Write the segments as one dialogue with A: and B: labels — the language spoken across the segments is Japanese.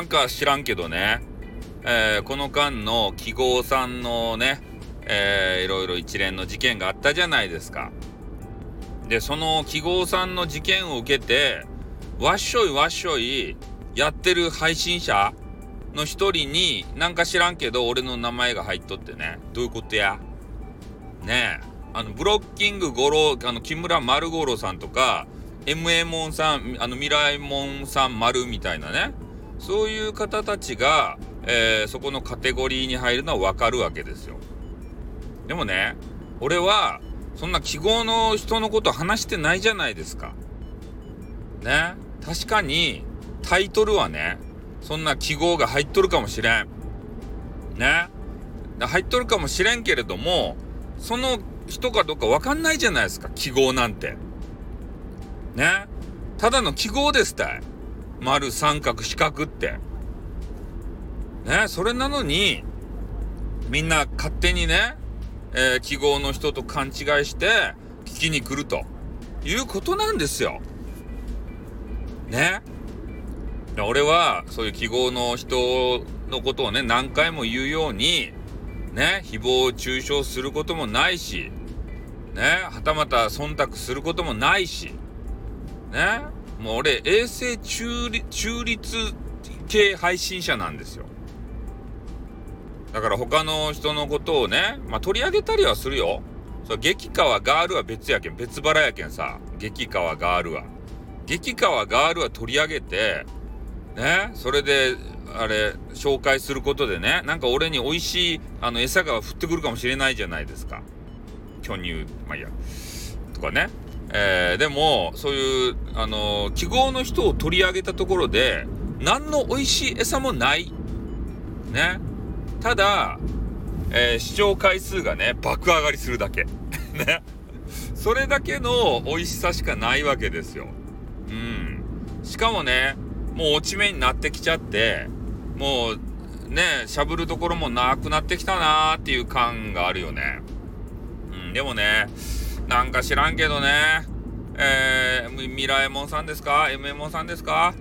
A: なんか知らんけどね、えー、この間の記号さんのね、えー、いろいろ一連の事件があったじゃないですか。で、その記号さんの事件を受けて、わっしょいわっしょいやってる配信者の一人に、なんか知らんけど、俺の名前が入っとってね。どういうことや？ねえ。あの、ブロッキング五郎、あの、木村丸五郎さんとか、MA モンさん、あの、未来モンさん丸みたいなね。そういう方たちが、えー、そこのカテゴリーに入るのはわかるわけですよ。でもね、俺は、そんな記号の人のこと話してないじゃないですか。ね？確かに、タイトルはね、そんな記号が入っとるかもしれん。ね？入っとるかもしれんけれども、その人かどうかわかんないじゃないですか、記号なんて。ね？ただの記号ですたい。丸、三角、四角って。ね。それなのに、みんな勝手にね、えー、記号の人と勘違いして聞きに来るということなんですよ。ね。俺はそういう記号の人のことをね何回も言うようにね誹謗中傷することもないしねはたまた忖度することもないしねもう俺衛星中中立系配信者なんですよ。だから他の人のことをね、まあ、取り上げたりはするよ。そ激川ガールは別やけん別腹やけんさ。激川ガールは。激川ガールは取り上げてねそれであれ紹介することでねなんか俺に美味しいあの餌が降ってくるかもしれないじゃないですか。巨乳まあいいや。とかね。えー、でもそういうあの記号の人を取り上げたところで何の美味しい餌もない。ね。ただ、えー、視聴回数がね爆上がりするだけ。ね。それだけの美味しさしかないわけですよ。うん。しかもねもう落ち目になってきちゃって、もうね、しゃぶるところもなくなってきたなーっていう感があるよね。うん、でもね、なんか知らんけどね、えー、ミラエモンさんですか ?M エモンさんですか？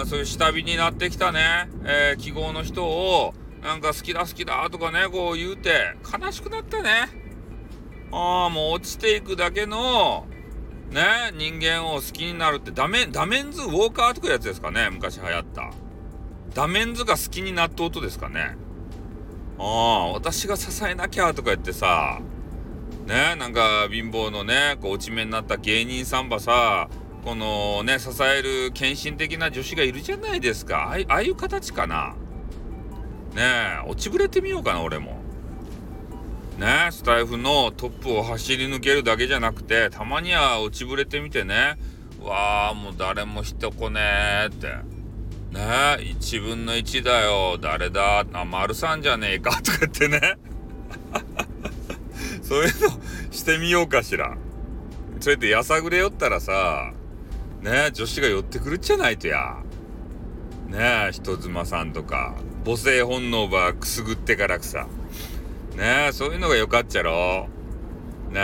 A: うん、そういう下火になってきたね、えー、記号の人を、なんか好きだ好きだとかね、こう言うて、悲しくなったね。ああ、もう落ちていくだけの、ね人間を好きになるってダメダメンズウォーカーとかいうやつですかね昔流行った。ダメンズが好きになった音ですかね。ああ私が支えなきゃとか言ってさねなんか貧乏のねこう落ち目になった芸人さんばさこのね支える献身的な女子がいるじゃないですか。ああいう形かな。ねえ落ちぶれてみようかな俺も。ね、スタイフのトップを走り抜けるだけじゃなくて、たまには落ちぶれてみてね、わあ、もう誰も人来ねえって。ね1分の1だよ、誰だ、あ、丸さんじゃねえか、とか言ってね。そういうのしてみようかしら。それでやさぐれ寄ったらさ、ね女子が寄ってくるっちゃないとや。ねえ、人妻さんとか、母性本能ばくすぐってからくさ。ねえ、そういうのがよかっちゃろ。ね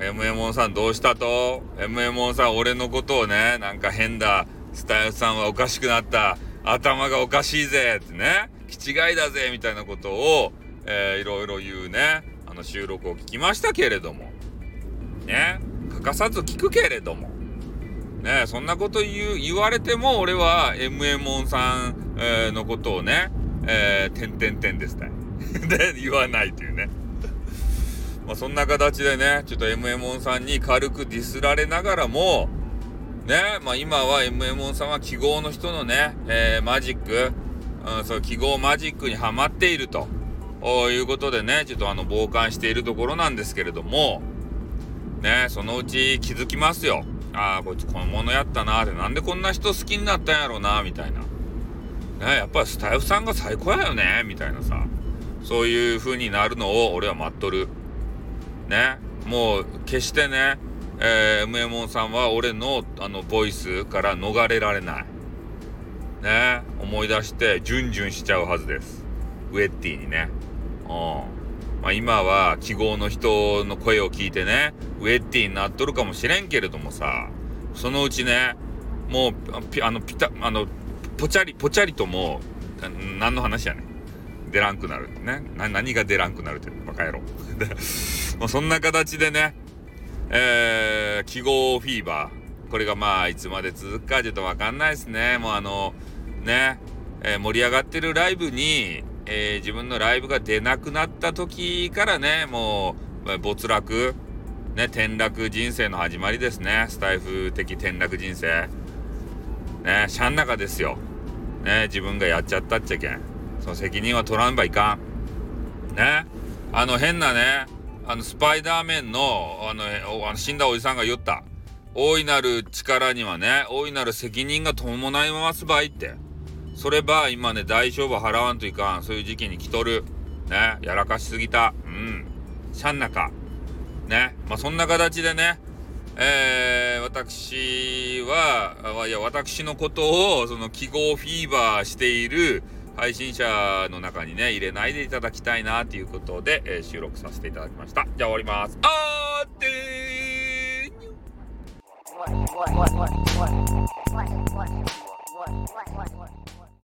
A: え、MM さんどうしたと ?MM さん俺のことをね、なんか変だ、スタイルさんはおかしくなった、頭がおかしいぜってね、気違いだぜみたいなことを、えー、いろいろ言うね、あの収録を聞きましたけれども、ね、欠かさず聞くけれども、ね、そんなこと言う、言われても俺は m m o さん、えー、のことをね、えー、てんてんてんですね。で言わないというね。まあそんな形でね、ちょっと m m o さんに軽くディスられながらも、ね、まあ今は m m o さんは記号の人のね、えー、マジック、うん、そう記号マジックにはまっているということでね、ちょっとあの傍観しているところなんですけれども、ね、そのうち気づきますよ。ああ、こいつこのものやったなって、なんでこんな人好きになったんやろうな、みたいな。ね、やっぱりスタイフさんが最高やよね、みたいなさ。そういう風になるのを俺は待っとる。ね。もう決してね、えー、ムエモンさんは俺のあのボイスから逃れられない。ね。思い出してジュンジュンしちゃうはずです。ウェッティにね。う。まあ今は記号の人の声を聞いてね、ウェッティになっとるかもしれんけれどもさ、そのうちね、もう、あの、ピタ、あの、ぽちゃりぽちゃりともう何の話やねん。出らんくなるってね。何が出らんくなるってバカ野郎。もうそんな形でねえー、記号フィーバー。これがまあいつまで続くかちょっとわかんないですね。もうあのね、えー、盛り上がってるライブに、えー、自分のライブが出なくなった時からねもう没落。ね転落人生の始まりですね。スタイフ的転落人生。ねしゃん中ですよ。ね自分がやっちゃったっちゃけん。その責任は取らんばいかん。ねあの変なねあのスパイダーメンのあのあの死んだおじさんが言った。大いなる力にはね大いなる責任が伴いますばいって。それば今ね大勝負払わんといかんそういう時期に来とるねやらかしすぎたうんしゃん中ねまあそんな形でねえー、私は、いや、私のことを、その記号フィーバーしている配信者の中にね、入れないでいただきたいな、ということで、えー、収録させていただきました。じゃあ終わります。あーってー